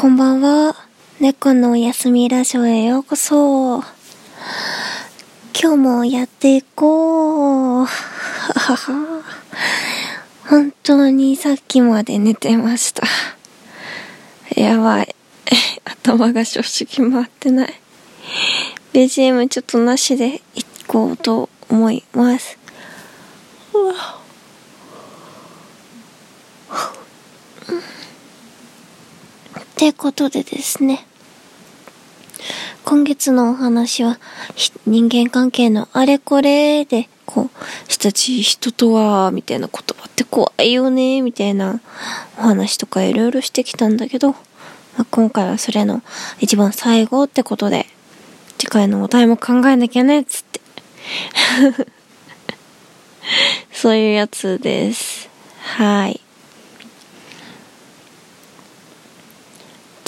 こんばんは。猫のおやすみラジオへようこそ。今日もやっていこう。本当にさっきまで寝てました。やばい。頭が正直回ってない。BGM ちょっとなしでいこうと思います。う わてことでですね。今月のお話は、人間関係のあれこれで、こう、親しい人とは、みたいな言葉って怖いよね、みたいなお話とかいろいろしてきたんだけど、まあ、今回はそれの一番最後ってことで、次回のお題も考えなきゃね、つって。そういうやつです。はい。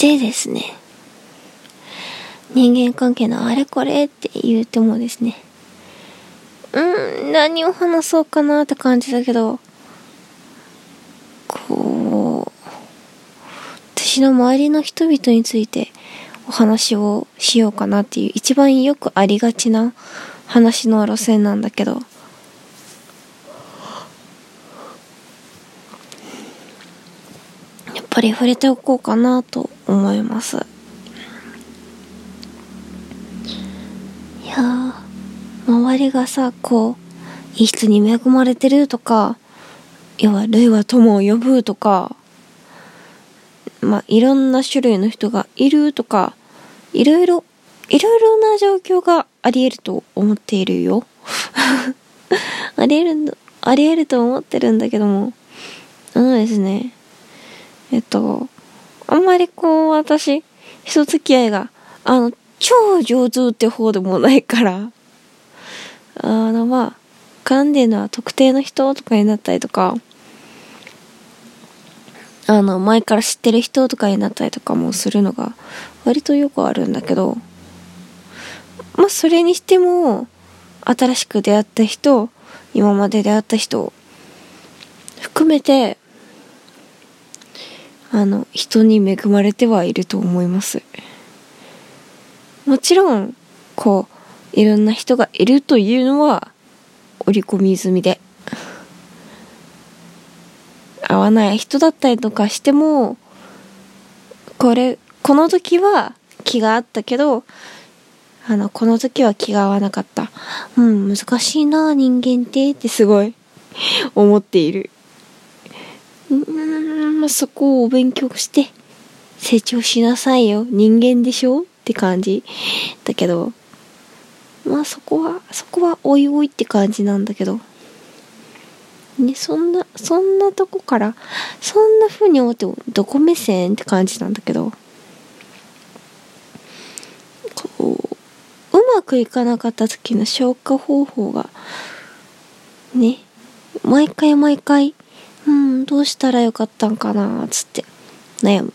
でですね、人間関係のあれこれって言うてもですね、うん、何を話そうかなって感じだけど、こう、私の周りの人々についてお話をしようかなっていう一番よくありがちな話の路線なんだけど、やっぱり触れておこうかなと思います。いや周りがさこういい人に恵まれてるとか要は類は友を呼ぶとかまあいろんな種類の人がいるとかいろいろいろいろな状況があり得ると思っているよ。あり得るあり得ると思ってるんだけども。あのですねえっとあんまりこう、私、人付き合いが、あの、超上手って方でもないから、あの、まあ、噛んでるのは特定の人とかになったりとか、あの、前から知ってる人とかになったりとかもするのが、割とよくあるんだけど、まあ、それにしても、新しく出会った人、今まで出会った人、含めて、あの、人に恵まれてはいると思います。もちろん、こう、いろんな人がいるというのは、織り込み済みで。合わない人だったりとかしても、これ、この時は気があったけど、あの、この時は気が合わなかった。うん、難しいな、人間ってってすごい思っている。うんま、そこをお勉強して成長しなさいよ。人間でしょ？って感じ。だけどまあそこはそこはおいおいって感じなんだけど。ねそんなそんなとこからそんな風に思ってどこ目線？って感じなんだけど。こううまくいかなかった時の消化方法がね毎回毎回うん、どうしたらよかったんかな、つって悩む。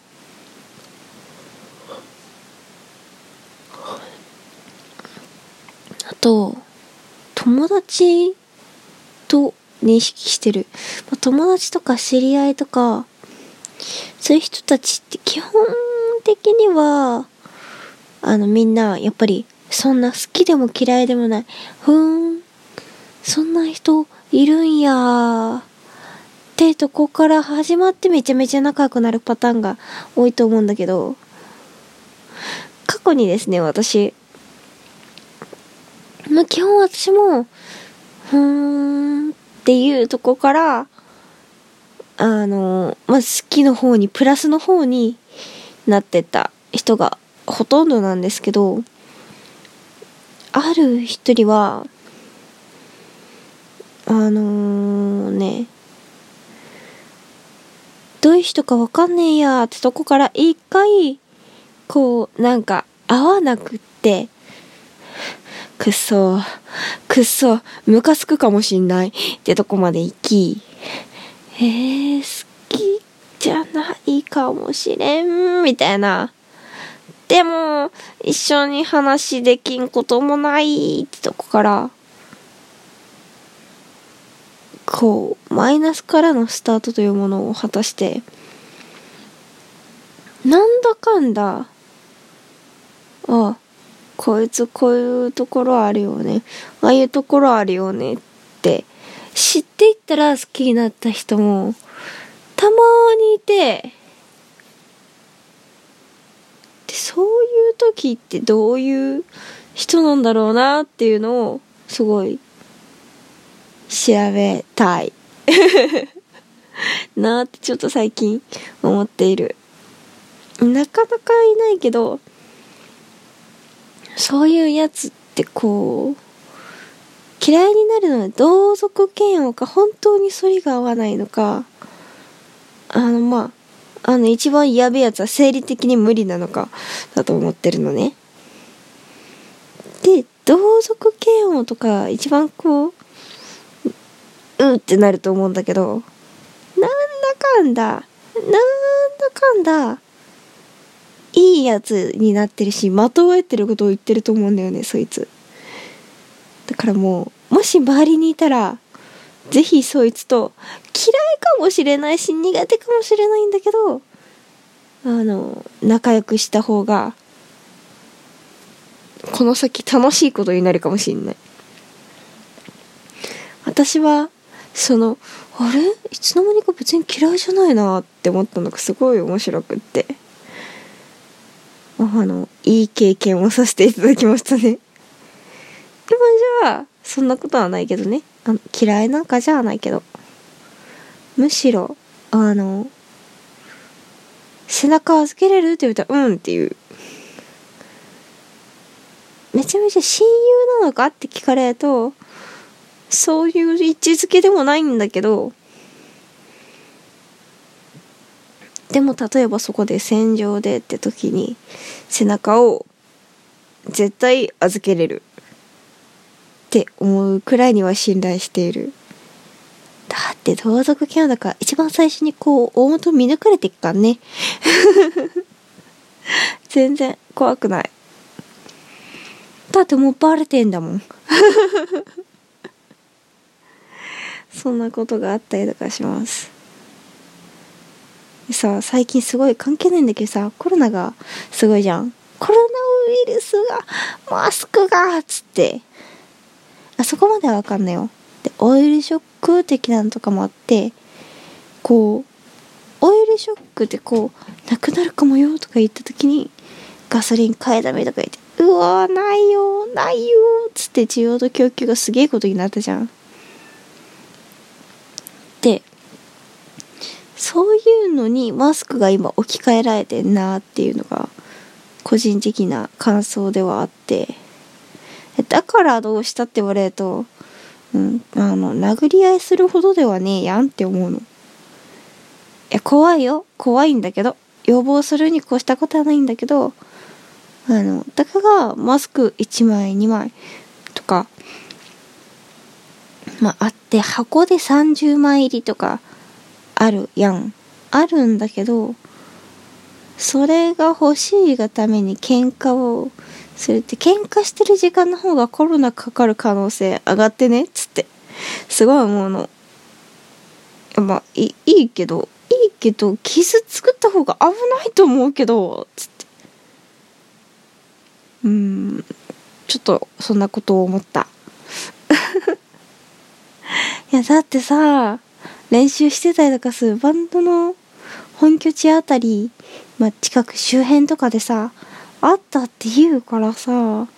あと、友達と認識してる。まあ、友達とか知り合いとか、そういう人たちって基本的には、あのみんなやっぱりそんな好きでも嫌いでもない。ふーん、そんな人いるんやーってとこから始まってめちゃめちゃ仲良くなるパターンが多いと思うんだけど、過去にですね、私、まあ、基本私も、ふーんっていうとこから、あの、まあ、好きの方に、プラスの方になってた人がほとんどなんですけど、ある一人は、あのー、ね、どういう人かわかんねえやってとこから一回、こう、なんか、合わなくって、くっそ、くっそ、ムカつくかもしんないってとこまで行き、えー、好きじゃないかもしれん、みたいな。でも、一緒に話できんこともないってとこから、こうマイナスからのスタートというものを果たしてなんだかんだあこいつこういうところあるよね。ああいうところあるよねって知っていったら好きになった人もたまにいてでそういう時ってどういう人なんだろうなっていうのをすごい調べたい。なーってちょっと最近思っている。なかなかいないけどそういうやつってこう嫌いになるのは同族嫌悪か本当に反りが合わないのかあのまああの一番やべえやつは生理的に無理なのかだと思ってるのね。で同族嫌悪とか一番こううってなると思うんだけどなんだかんだなんだかんだいいやつになってるしまとわえてることを言ってると思うんだよねそいつ。だからもうもし周りにいたらぜひそいつと嫌いかもしれないし苦手かもしれないんだけどあの仲良くした方がこの先楽しいことになるかもしんない。私はそのあれ？いつの間にか別に嫌いじゃないなって思ったのがすごい面白くって。あのいい経験をさせていただきましたね。今じゃあそんなことはないけどね。あの嫌いなんかじゃないけど。むしろあの背中預けれるって言うたらうんっていう。めちゃめちゃ親友なのかって聞かれるとそういう位置づけでもないんだけどでも例えばそこで戦場でって時に背中を絶対預けれるって思うくらいには信頼している。だって同族キャラだから一番最初にこう大元見抜かれていくからね。全然怖くない。だってもうバレてんだもん。そんなことがあったりとかします。でさ最近すごい関係ないんだけどさコロナがすごいじゃん。コロナウイルスがマスクがっつって。あそこまではわかんないよ。でオイルショック的なのとかもあってこうオイルショックってこうなくなるかもよとか言った時にガソリン買えだめとか言ってうわーないよないよっつって需要と供給がすげえことになったじゃん。でそういうのにマスクが今置き換えられてんなっていうのが個人的な感想ではあってだからどうしたって言われると、うん、あの殴り合いするほどではねえやんって思うの。いや怖いよ。怖いんだけど予防するに越したことはないんだけどあのだからマスク1枚2枚とかまああって箱で30枚入りとかあるやん。あるんだけどそれが欲しいがために喧嘩をするって喧嘩してる時間の方がコロナかかる可能性上がってねっつって。すごい思うの。まあいいいけどいいけど傷作った方が危ないと思うけどつって。うん。ちょっとそんなことを思った。いやだってさ練習してたりとかするバンドの本拠地あたり、まあ、近く周辺とかでさあったって言うからさ、ま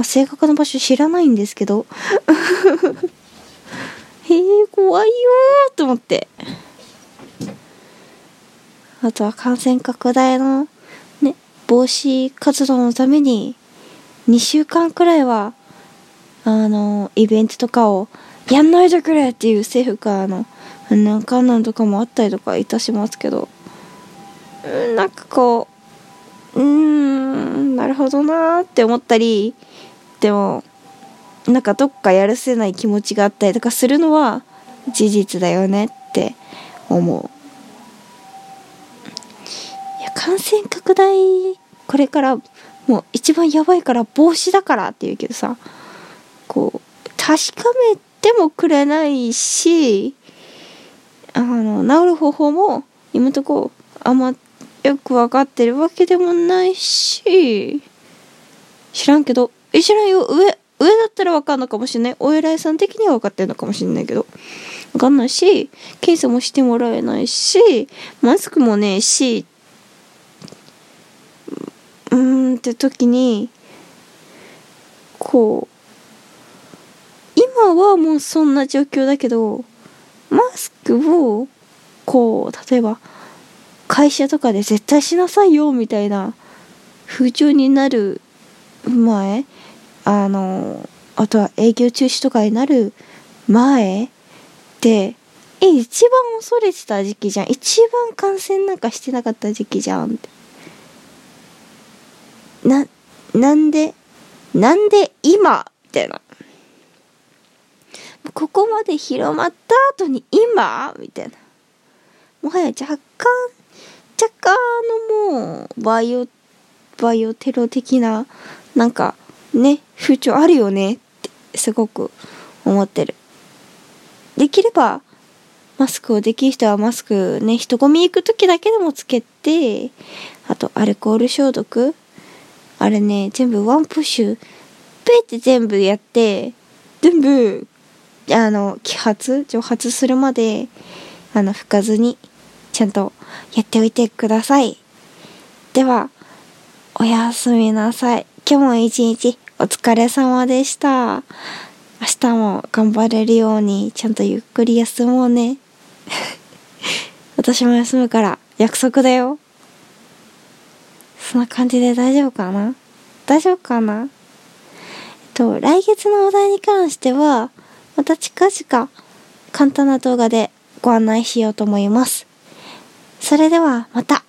あ、正確な場所知らないんですけど へえ怖いよーと思って。あとは感染拡大のね防止活動のために2週間くらいはあのイベントとかをやんないでくれっていう政府からのなんかなんとかもあったりとかいたしますけど。なんかこううんなるほどなーって思ったりでもなんかどっかやるせない気持ちがあったりとかするのは事実だよねって思う。いや感染拡大これからもう一番やばいから防止だからって言うけどさこう確かめてもくれないしあの治る方法も今んとこあんまよくわかってるわけでもないし、知らんけど、え、知らんよ。上、上だったらわかんのかもしれない。お偉いさん的にはわかってるのかもしれないけど。わかんないし、検査もしてもらえないし、マスクもねえし、うーんって時に、こう、今はもうそんな状況だけど、マスクを、こう、例えば、会社とかで絶対しなさいよ、みたいな風潮になる前、あの、あとは営業中止とかになる前って、一番恐れてた時期じゃん。一番感染なんかしてなかった時期じゃん。な、なんで、なんで今みたいな。ここまで広まった後に今？みたいな。もはや若干、若干のもう、バイオ、バイオテロ的な、なんか、ね、風潮あるよね？って、すごく思ってる。できれば、マスクをできる人はマスクね、人混み行く時だけでもつけて、あとアルコール消毒あれね、全部ワンプッシュ、ペって全部やって、全部、あの、揮発、蒸発するまで、あの、吹かずに、ちゃんとやっておいてください。では、おやすみなさい。今日も一日お疲れ様でした。明日も頑張れるように、ちゃんとゆっくり休もうね。私も休むから約束だよ。そんな感じで大丈夫かな？大丈夫かな？えっと、来月のお題に関しては、また近々簡単な動画でご案内しようと思います。それではまた。